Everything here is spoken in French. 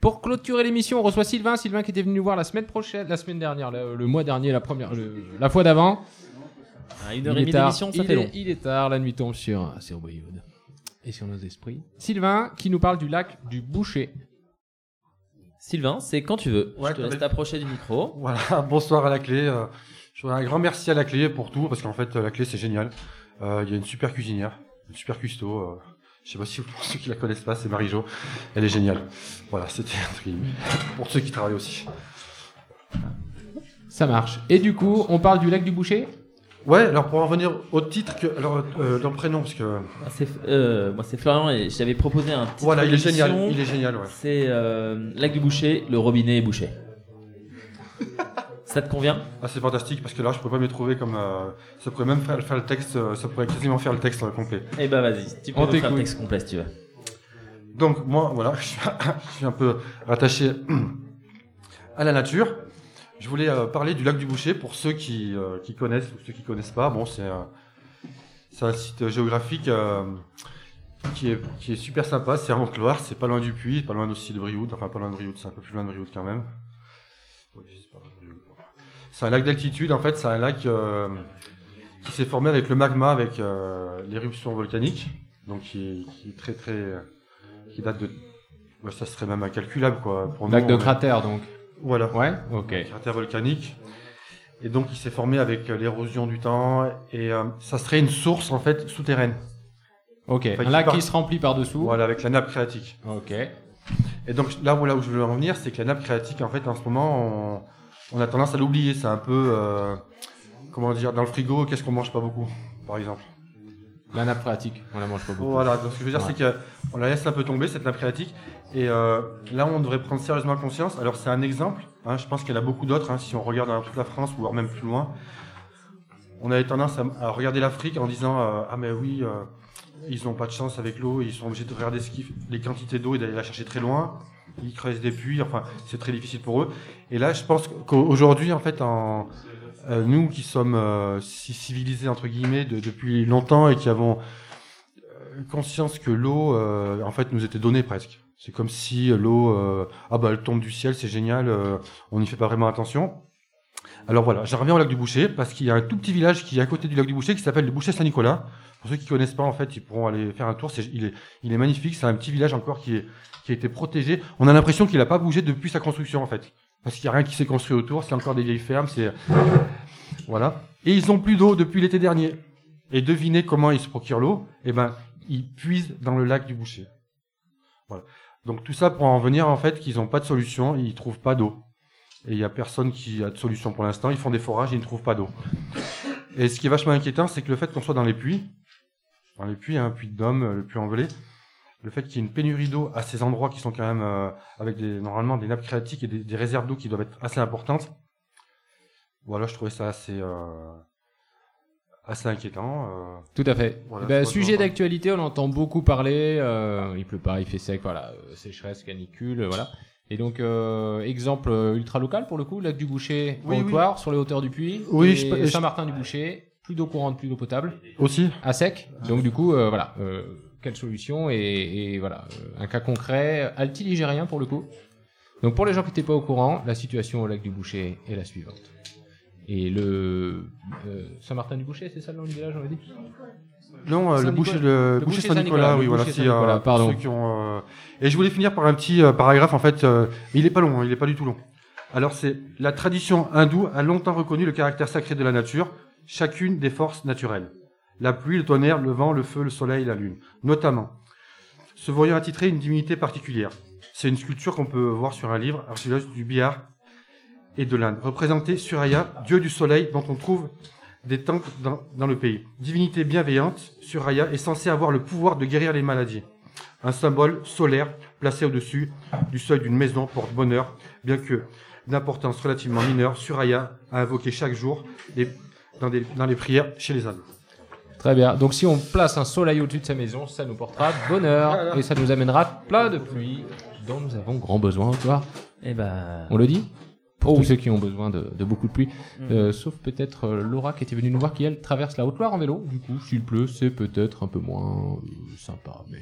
Pour clôturer l'émission, on reçoit Sylvain. Sylvain qui était venu nous voir la semaine prochaine, la semaine dernière, le, le mois dernier, la première, le- la fois d'avant. Une Il heure est et demie tard. d'émission, ça il fait est, long. Il est tard, la nuit tombe sur, sur et sur nos esprits. Sylvain qui nous parle du lac du Boucher. Sylvain, c'est quand tu veux. Ouais, je te laisse t'approcher du micro. Voilà, bonsoir à la clé. euh, Je voudrais un grand merci à la clé pour tout, parce qu'en fait, euh, la clé, c'est génial. Euh, Il y a une super cuisinière, une super cuistot. euh, Je sais pas si pour ceux qui la connaissent pas, c'est Marie-Jo. Elle est géniale. Voilà, c'était un truc pour ceux qui travaillent aussi. Ça marche. Et du coup, on parle du lac du Boucher? Ouais, alors pour en revenir au titre, que, alors euh, dans le prénom, parce que Moi, c'est euh, moi, c'est Florian et je t'avais proposé un titre voilà, il est génial, il est génial, ouais. C'est euh, Lac du Boucher, le robinet est bouché. Ça te convient? Ah, c'est fantastique parce que là, je peux pas me trouver comme euh, ça pourrait même faire, faire le texte, euh, ça pourrait quasiment faire le texte euh, complet. Eh ben vas-y, tu peux On faire le texte complet si tu veux. Donc moi, voilà, je suis, je suis un peu rattaché à la nature. Je voulais euh, parler du lac du Boucher pour ceux qui, euh, qui connaissent ou ceux qui connaissent pas. Bon, c'est un, site géographique qui, est, qui est super sympa. C'est en Haute-Loire, c'est pas loin du Puy, pas loin aussi de Brioude. Enfin, pas loin de Brioude, c'est un peu plus loin de Brioude quand même. C'est un lac d'altitude, en fait, c'est un lac euh, qui s'est formé avec le magma, avec euh, l'éruption volcanique, donc qui, est- qui est très très qui date de. ouais, ça serait même incalculable, quoi. Pour Lac nous, de on cratère, donc. Voilà. Ouais Ok. Cratère volcanique. Et donc, il s'est formé avec euh, l'érosion du temps. Et euh, ça serait une source, en fait, souterraine. Ok. Enfin, Un lac part- qui se remplit par-dessous. Voilà, avec la nappe phréatique. Ok. Et donc, là, voilà où je veux en venir, c'est que la nappe phréatique, en fait, en ce moment, on, on a tendance à l'oublier. C'est un peu. euh, comment dire Dans le frigo, qu'est-ce qu'on mange pas beaucoup, par exemple La nappe phréatique, on la mange pas beaucoup. Voilà, donc ce que je veux dire, Ouais. c'est qu'on la laisse un peu tomber, cette nappe phréatique. Et euh, là, on devrait prendre sérieusement conscience. Alors, c'est un exemple. hein, je pense qu'il y en a beaucoup d'autres. hein, si on regarde dans toute la France, voire même plus loin, on avait tendance à, à regarder l'Afrique en disant euh, Ah, mais oui, ils n'ont pas de chance avec l'eau, ils sont obligés de regarder ce qu'ils- les quantités d'eau et d'aller la chercher très loin. Ils creusent des puits, enfin, c'est très difficile pour eux. Et là, je pense qu'aujourd'hui, en fait, euh, nous qui sommes euh, civilisés, entre guillemets, de- depuis longtemps et qui avons euh, conscience que l'eau, en fait, nous était donnée presque. C'est comme si l'eau, ah bah, elle tombe du ciel, c'est génial, on n'y fait pas vraiment attention. Alors voilà, j'en reviens au lac du Boucher, parce qu'il y a un tout petit village qui est à côté du lac du Boucher qui s'appelle le Boucher Saint-Nicolas. Pour ceux qui connaissent pas, en fait, ils pourront aller faire un tour. Il, est, il est magnifique, c'est un petit village encore qui, est, qui a été protégé. On a l'impression qu'il n'a pas bougé depuis sa construction, en fait. Parce qu'il n'y a rien qui s'est construit autour, c'est encore des vieilles fermes, c'est... Voilà. Et ils ont plus d'eau depuis l'été dernier. Et devinez comment ils se procurent l'eau? Eh ben, ils puisent dans le lac du Boucher. Voilà. Donc tout ça pour en venir en fait qu'ils n'ont pas de solution, ils trouvent pas d'eau. Et il n'y a personne qui a de solution pour l'instant. Ils font des forages et ils ne trouvent pas d'eau. Et ce qui est vachement inquiétant, c'est que le fait qu'on soit dans les puits, dans les puits, un puits de Dôme, le puits en le fait qu'il y ait une pénurie d'eau à ces endroits qui sont quand même euh, avec des, normalement des nappes phréatiques et des, des réserves d'eau qui doivent être assez importantes. Voilà, je trouvais ça assez euh, assez inquiétant. euh. Tout à fait. Voilà, Eh ben, sujet d'actualité, on entend beaucoup parler. il pleut pas, il fait sec, voilà, sécheresse, canicule, voilà. Et donc, euh, exemple euh, ultra local pour le coup, lac du Boucher, Oui, sur les hauteurs du Puy. Oui, je Saint-Martin du Boucher, plus d'eau courante, plus d'eau potable, Aussi, à sec. Donc du coup, euh, voilà, euh, quelle solution et, et voilà, un cas concret, alti-ligérien pour le coup. Donc pour les gens qui n'étaient pas au courant, la situation au lac du Boucher est la suivante. Et le euh, Saint-Martin du Boucher, c'est ça le nom du village, on l'a dit Non, euh, le boucher, le, Le boucher Saint-Nicolas, oui, voilà. si, euh, pardon. ceux qui ont, euh, Et je voulais finir par un petit paragraphe, en fait. Il est pas long, hein, il est pas du tout long. Alors, c'est la tradition hindoue a longtemps reconnu le caractère sacré de la nature, chacune des forces naturelles. La pluie, le tonnerre, le vent, le feu, le soleil, la lune, notamment. Se voyant attitrer une divinité particulière. C'est une sculpture qu'on peut voir sur un livre, archéologue du Bihar et de l'Inde. Représenté Suraya, dieu du soleil, dont on trouve des temples dans, dans le pays. Divinité bienveillante, Suraya est censée avoir le pouvoir de guérir les maladies. Un symbole solaire placé au-dessus du seuil d'une maison porte bonheur, bien que d'importance relativement mineure, Suraya a invoqué chaque jour les- dans, des- dans les prières chez les hindous. Très bien. Donc si on place un soleil au-dessus de sa maison, ça nous portera bonheur et ça nous amènera plein de pluie dont nous avons grand besoin, toi. Eh ben. On le dit? Pour Oh tous ceux qui ont besoin de, de beaucoup de pluie. Mm. Euh, sauf peut-être euh, Laura qui était venue nous voir, qui elle traverse la Haute-Loire en vélo. Du coup, s'il pleut, c'est peut-être un peu moins euh, sympa. Mais